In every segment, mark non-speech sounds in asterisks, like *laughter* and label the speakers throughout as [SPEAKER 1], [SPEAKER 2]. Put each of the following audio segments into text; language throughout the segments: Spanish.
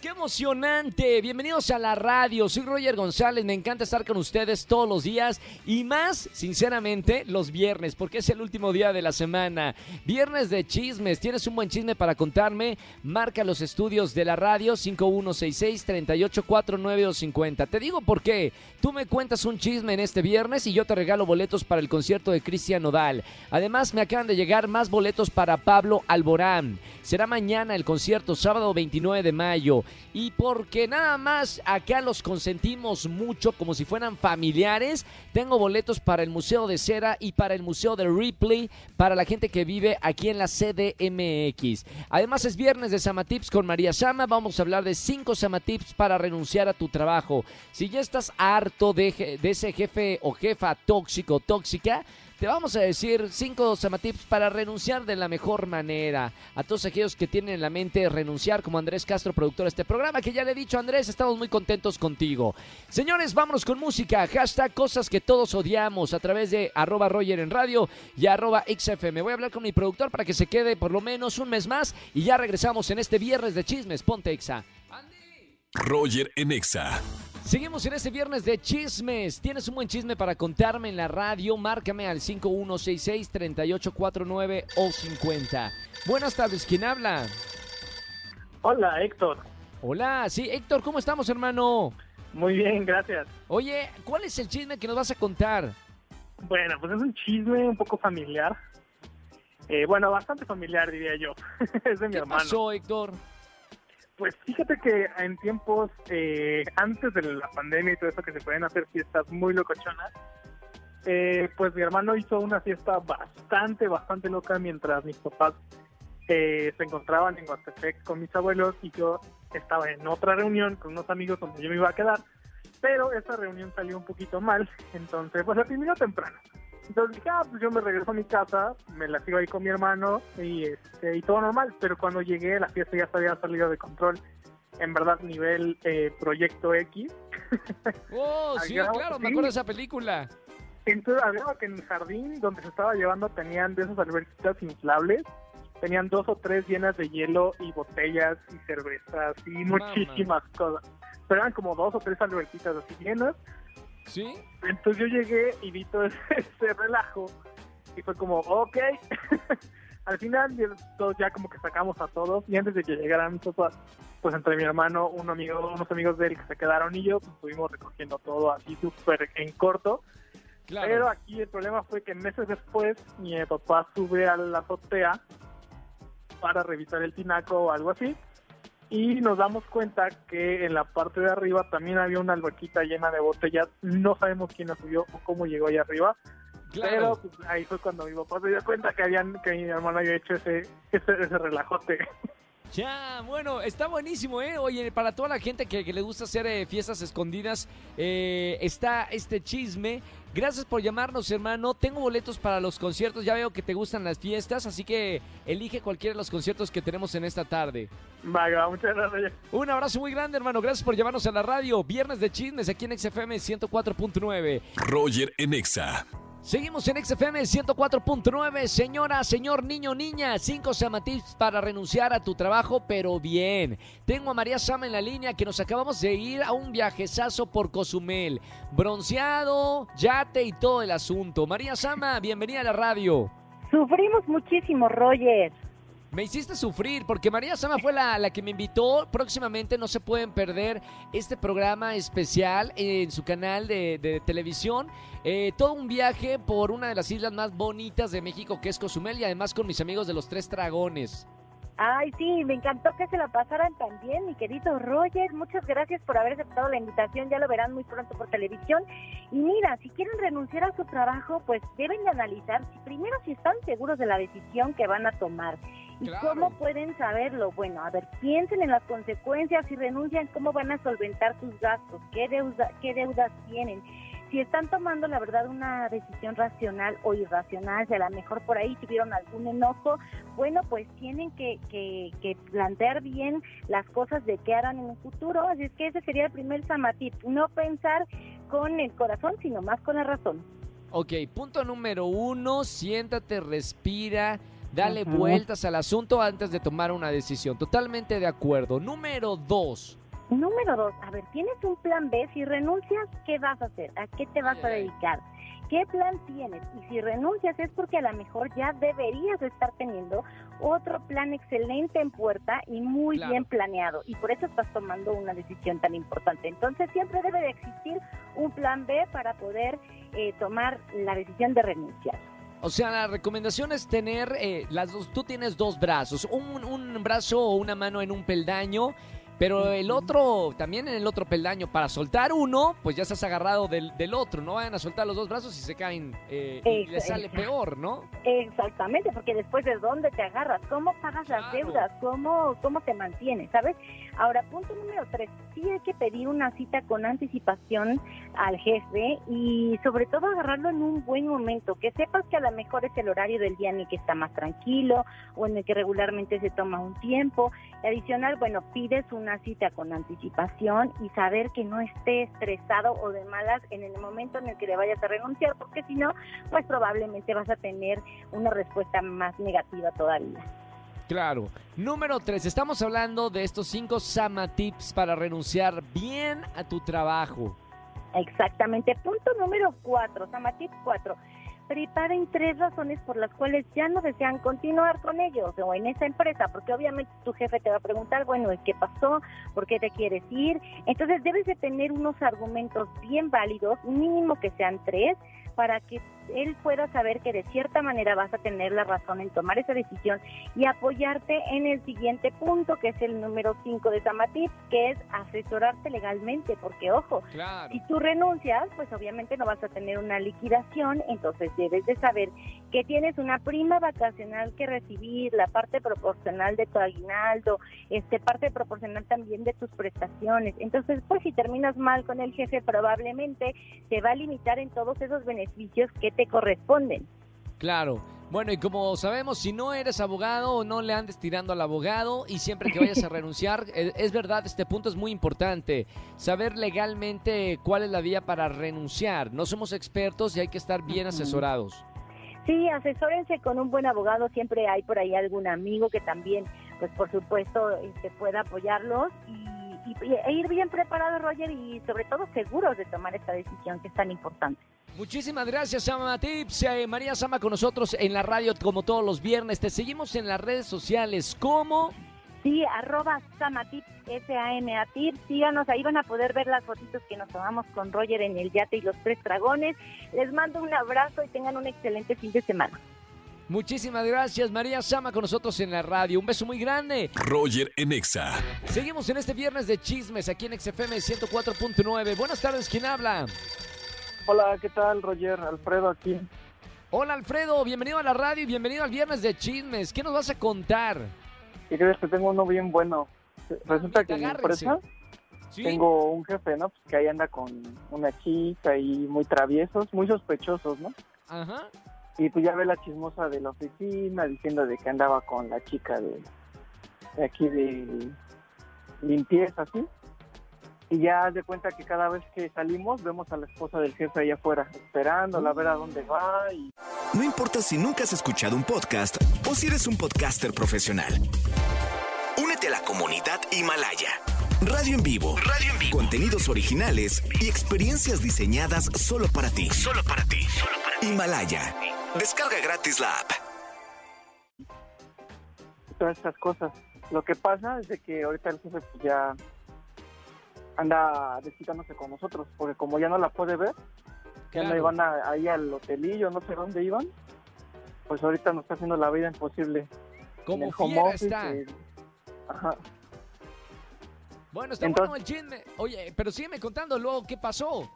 [SPEAKER 1] qué emocionante. Bienvenidos a la radio. Soy Roger González. Me encanta estar con ustedes todos los días y más, sinceramente, los viernes, porque es el último día de la semana. Viernes de chismes. ¿Tienes un buen chisme para contarme? Marca los estudios de la radio 5166-384950. Te digo por qué. Tú me cuentas un chisme en este viernes y yo te regalo boletos para el concierto de Cristian Nodal. Además, me acaban de llegar más boletos para Pablo Alborán. Será mañana el concierto, sábado 29 de mayo. Y porque nada más acá los consentimos mucho como si fueran familiares, tengo boletos para el Museo de Cera y para el Museo de Ripley, para la gente que vive aquí en la CDMX. Además es viernes de Samatips con María Sama, vamos a hablar de cinco Samatips para renunciar a tu trabajo. Si ya estás harto de, de ese jefe o jefa tóxico, tóxica, te vamos a decir cinco samatips para renunciar de la mejor manera. A todos aquellos que tienen en la mente renunciar, como Andrés Castro, productor de este programa, que ya le he dicho, Andrés, estamos muy contentos contigo. Señores, vámonos con música. Hashtag cosas que todos odiamos a través de arroba Roger en radio y arroba XFM. Voy a hablar con mi productor para que se quede por lo menos un mes más y ya regresamos en este viernes de chismes. Ponte Exa.
[SPEAKER 2] Roger en Exa.
[SPEAKER 1] Seguimos en este viernes de chismes. ¿Tienes un buen chisme para contarme en la radio? Márcame al 5166-3849 o 50. Buenas tardes, ¿quién habla?
[SPEAKER 3] Hola, Héctor.
[SPEAKER 1] Hola, sí, Héctor, ¿cómo estamos, hermano?
[SPEAKER 3] Muy bien, gracias.
[SPEAKER 1] Oye, ¿cuál es el chisme que nos vas a contar?
[SPEAKER 3] Bueno, pues es un chisme un poco familiar. Eh, bueno, bastante familiar, diría yo. *laughs* es de mi
[SPEAKER 1] ¿Qué
[SPEAKER 3] hermano.
[SPEAKER 1] pasó, Héctor?
[SPEAKER 3] Pues fíjate que en tiempos eh, antes de la pandemia y todo eso que se pueden hacer fiestas muy locochonas, eh, pues mi hermano hizo una fiesta bastante, bastante loca mientras mis papás eh, se encontraban en Huastepec con mis abuelos y yo estaba en otra reunión con unos amigos donde yo me iba a quedar, pero esa reunión salió un poquito mal, entonces pues la terminó temprano. Entonces dije, ah, pues yo me regreso a mi casa, me la sigo ahí con mi hermano y, este, y todo normal. Pero cuando llegué, la fiesta ya se había salido de control. En verdad, nivel eh, Proyecto X. *laughs*
[SPEAKER 1] Oh, sí, claro, me acuerdo de esa película.
[SPEAKER 3] Entonces, había que en el jardín donde se estaba llevando tenían de esas alberquitas inflables. Tenían dos o tres llenas de hielo y botellas y cervezas y muchísimas cosas. Pero eran como dos o tres alberquitas así llenas.
[SPEAKER 1] ¿Sí?
[SPEAKER 3] Entonces yo llegué y vi todo ese, *laughs* ese relajo y fue como, ok. *laughs* Al final ya- todos ya como que sacamos a todos y antes de que llegaran pues entre mi hermano, un amigo, unos amigos de él que se quedaron y yo, pues estuvimos recogiendo todo así súper en corto.
[SPEAKER 1] Claro.
[SPEAKER 3] Pero aquí el problema fue que meses después mi papá sube a la azotea para revisar el tinaco o algo así. Y nos damos cuenta que en la parte de arriba también había una alberquita llena de botellas. No sabemos quién la subió o cómo llegó ahí arriba. Pero
[SPEAKER 1] claro.
[SPEAKER 3] pues, ahí fue cuando mi papá se dio cuenta que habían que mi hermano había hecho ese, ese, ese relajote.
[SPEAKER 1] Ya, bueno, está buenísimo, ¿eh? Oye, para toda la gente que, que le gusta hacer eh, fiestas escondidas, eh, está este chisme. Gracias por llamarnos, hermano. Tengo boletos para los conciertos. Ya veo que te gustan las fiestas, así que elige cualquiera de los conciertos que tenemos en esta tarde.
[SPEAKER 3] Vaya, muchas gracias.
[SPEAKER 1] Un abrazo muy grande, hermano. Gracias por llamarnos a la radio. Viernes de chismes aquí en XFM 104.9.
[SPEAKER 2] Roger en Exa.
[SPEAKER 1] Seguimos en XFM 104.9. Señora, señor, niño, niña, cinco samatips para renunciar a tu trabajo, pero bien. Tengo a María Sama en la línea que nos acabamos de ir a un viajezazo por Cozumel. Bronceado, yate y todo el asunto. María Sama, bienvenida a la radio.
[SPEAKER 4] Sufrimos muchísimo, Roger.
[SPEAKER 1] Me hiciste sufrir porque María Sama fue la, la que me invitó. Próximamente no se pueden perder este programa especial en su canal de, de televisión. Eh, todo un viaje por una de las islas más bonitas de México que es Cozumel y además con mis amigos de los Tres Dragones.
[SPEAKER 4] Ay, sí, me encantó que se la pasaran tan bien, mi querido Roger. Muchas gracias por haber aceptado la invitación. Ya lo verán muy pronto por televisión. Y mira, si quieren renunciar a su trabajo, pues deben de analizar primero si están seguros de la decisión que van a tomar. ¿Y
[SPEAKER 1] Claro.
[SPEAKER 4] cómo pueden saberlo? Bueno, a ver, piensen en las consecuencias. Si renuncian, ¿cómo van a solventar sus gastos? ¿Qué, deuda, qué deudas tienen? Si están tomando, la verdad, una decisión racional o irracional, si a lo mejor por ahí tuvieron algún enojo, bueno, pues tienen que, que, que plantear bien las cosas de qué harán en un futuro. Así es que ese sería el primer samatip, no pensar con el corazón, sino más con la razón.
[SPEAKER 1] Ok, punto número uno, siéntate, respira, dale vueltas al asunto antes de tomar una decisión. Totalmente de acuerdo. Número dos,
[SPEAKER 4] Número dos, a ver, ¿tienes un plan B? Si renuncias, ¿qué vas a hacer? ¿A qué te vas a dedicar? ¿Qué plan tienes? Y si renuncias es porque a lo mejor ya deberías de estar teniendo otro plan excelente en puerta y muy
[SPEAKER 1] Claro.
[SPEAKER 4] bien planeado. Y por eso estás tomando una decisión tan importante. Entonces siempre debe de existir un plan B para poder eh, tomar la decisión de renunciar.
[SPEAKER 1] O sea, la recomendación es tener eh, las dos. Tú tienes dos brazos, un, un brazo o una mano en un peldaño, pero el otro también en el otro peldaño. Para soltar uno, pues ya estás agarrado del, del otro. No vayan a soltar los dos brazos y se caen eh, y les sale peor, ¿no?
[SPEAKER 4] Exactamente, porque después de dónde te agarras, cómo pagas las deudas, cómo, cómo te mantienes, ¿sabes? Ahora, punto número tres, sí hay que pedir una cita con anticipación al jefe y sobre todo agarrarlo en un buen momento, que sepas que a lo mejor es el horario del día en el que está más tranquilo o en el que regularmente se toma un tiempo. Y adicional, bueno, pides una cita con anticipación y saber que no esté estresado o de malas en el momento en el que le vayas a renunciar, porque si no, pues probablemente vas a tener una respuesta más negativa todavía.
[SPEAKER 1] Claro. Número tres, estamos hablando de estos cinco Sama Tips para renunciar bien a tu trabajo.
[SPEAKER 4] Exactamente. Punto número cuatro, Samatip cuatro. Preparen tres razones por las cuales ya no desean continuar con ellos o en esa empresa, porque obviamente tu jefe te va a preguntar, bueno, ¿qué pasó? ¿Por qué te quieres ir? Entonces debes de tener unos argumentos bien válidos, mínimo que sean tres, para que él pueda saber que de cierta manera vas a tener la razón en tomar esa decisión y apoyarte en el siguiente punto, que es el número 5 de Samatip, que es asesorarte legalmente, porque ojo,
[SPEAKER 1] Claro.
[SPEAKER 4] si tú renuncias, pues obviamente no vas a tener una liquidación, entonces debes de saber que tienes una prima vacacional que recibir, la parte proporcional de tu aguinaldo, este parte proporcional también de tus prestaciones. Entonces, pues si terminas mal con el jefe, probablemente te va a limitar en todos esos beneficios que te corresponden.
[SPEAKER 1] Claro. Bueno, y como sabemos, si no eres abogado, no le andes tirando al abogado y siempre que vayas a *laughs* renunciar, eh, es verdad, este punto es muy importante. Saber legalmente cuál es la vía para renunciar. No somos expertos y hay que estar bien asesorados.
[SPEAKER 4] Sí, asesórense con un buen abogado, siempre hay por ahí algún amigo que también, pues por supuesto, este, pueda apoyarlos y, y- e ir bien preparados, Roger, y sobre todo seguros de tomar esta decisión que es tan importante.
[SPEAKER 1] Muchísimas gracias, Sama Tips. Eh, María Sama con nosotros en la radio como todos los viernes. Te seguimos en las redes sociales como...
[SPEAKER 4] Sí, arroba Samatip, S-A-M-A-Tip, síganos, ahí van a poder ver las fotitos que nos tomamos con Roger en el yate y los tres dragones. Les mando un abrazo y tengan un excelente fin de semana.
[SPEAKER 1] Muchísimas gracias, María Sama con nosotros en la radio. Un beso muy grande.
[SPEAKER 2] Roger en Exa.
[SPEAKER 1] Seguimos en este viernes de chismes aquí en XFM 104.9. Buenas tardes, ¿quién habla?
[SPEAKER 5] Hola, ¿qué tal, Roger? Alfredo aquí.
[SPEAKER 1] Hola Alfredo, bienvenido a la radio y bienvenido al viernes de chismes. ¿Qué nos vas a contar?
[SPEAKER 5] ¿Qué crees que tengo uno bien bueno? Resulta que en mi empresa
[SPEAKER 1] ¿Sí?
[SPEAKER 5] tengo un jefe, ¿no? Pues que ahí anda con una chica y muy traviesos, muy sospechosos, ¿no?
[SPEAKER 1] Ajá.
[SPEAKER 5] Y pues ya ve la chismosa de la oficina diciendo de que andaba con la chica de, de aquí de limpieza, ¿sí? Y ya haz de cuenta que cada vez que salimos vemos a la esposa del jefe ahí afuera, esperándola a ver a dónde va y
[SPEAKER 6] No importa si nunca has escuchado un podcast o si eres un podcaster profesional. Únete a la comunidad Himalaya. Radio en vivo. Radio en vivo. Contenidos originales y experiencias diseñadas solo para ti. Solo para ti. Himalaya. Descarga gratis la app.
[SPEAKER 5] todas estas cosas. Lo que pasa es de que ahorita el jefe pues, ya anda desquitándose con nosotros, porque como ya no la puede ver, ya no
[SPEAKER 1] Claro.
[SPEAKER 5] iban a- ahí al hotelillo, no sé dónde iban, pues ahorita nos está haciendo la vida imposible.
[SPEAKER 1] Como fiera
[SPEAKER 5] office,
[SPEAKER 1] está.
[SPEAKER 5] eh, ajá.
[SPEAKER 1] Bueno, está
[SPEAKER 5] Entonces-
[SPEAKER 1] bueno el chisme. Oye, pero sígueme contando luego qué pasó.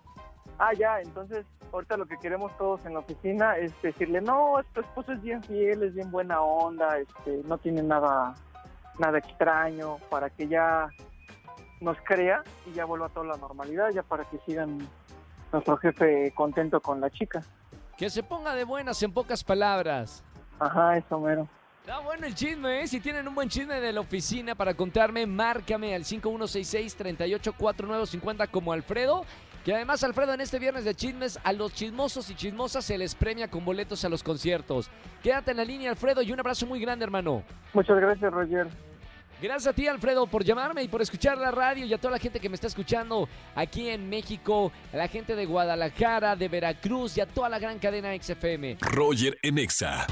[SPEAKER 5] Ah, ya, entonces ahorita lo que queremos todos en la oficina es decirle, no, tu esposo es bien fiel, es bien buena onda, este, no tiene nada, nada extraño, para que ya nos crea y ya vuelva a toda la normalidad, ya para que sigan nuestro jefe contento con la chica.
[SPEAKER 1] Que se ponga de buenas en pocas palabras.
[SPEAKER 5] Ajá, eso mero.
[SPEAKER 1] Está bueno el chisme, ¿eh? Si tienen un buen chisme de la oficina para contarme, márcame al 5166-384950 como Alfredo, Que además, Alfredo, en este viernes de chismes, a los chismosos y chismosas se les premia con boletos a los conciertos. Quédate en la línea, Alfredo, y un abrazo muy grande, hermano.
[SPEAKER 3] Muchas gracias, Roger.
[SPEAKER 1] Gracias a ti, Alfredo, por llamarme y por escuchar la radio y a toda la gente que me está escuchando aquí en México, a la gente de Guadalajara, de Veracruz y a toda la gran cadena XFM.
[SPEAKER 2] Roger en Exa.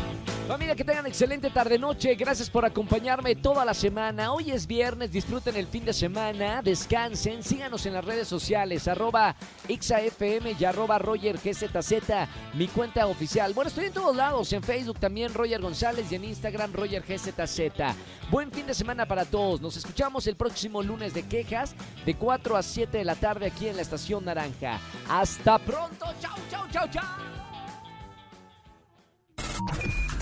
[SPEAKER 1] Familia, que tengan excelente tarde-noche. Gracias por acompañarme toda la semana. Hoy es viernes, disfruten el fin de semana, descansen, síganos en las redes sociales, arroba XAFM y arroba Roger GZZ, mi cuenta oficial. Bueno, estoy en todos lados, en Facebook también Roger González y en Instagram Roger GZZ. Buen fin de semana para todos. Nos escuchamos el próximo lunes de quejas de 4 a 7 de la tarde aquí en la Estación Naranja. Hasta pronto. Chau, chau, chau, chau.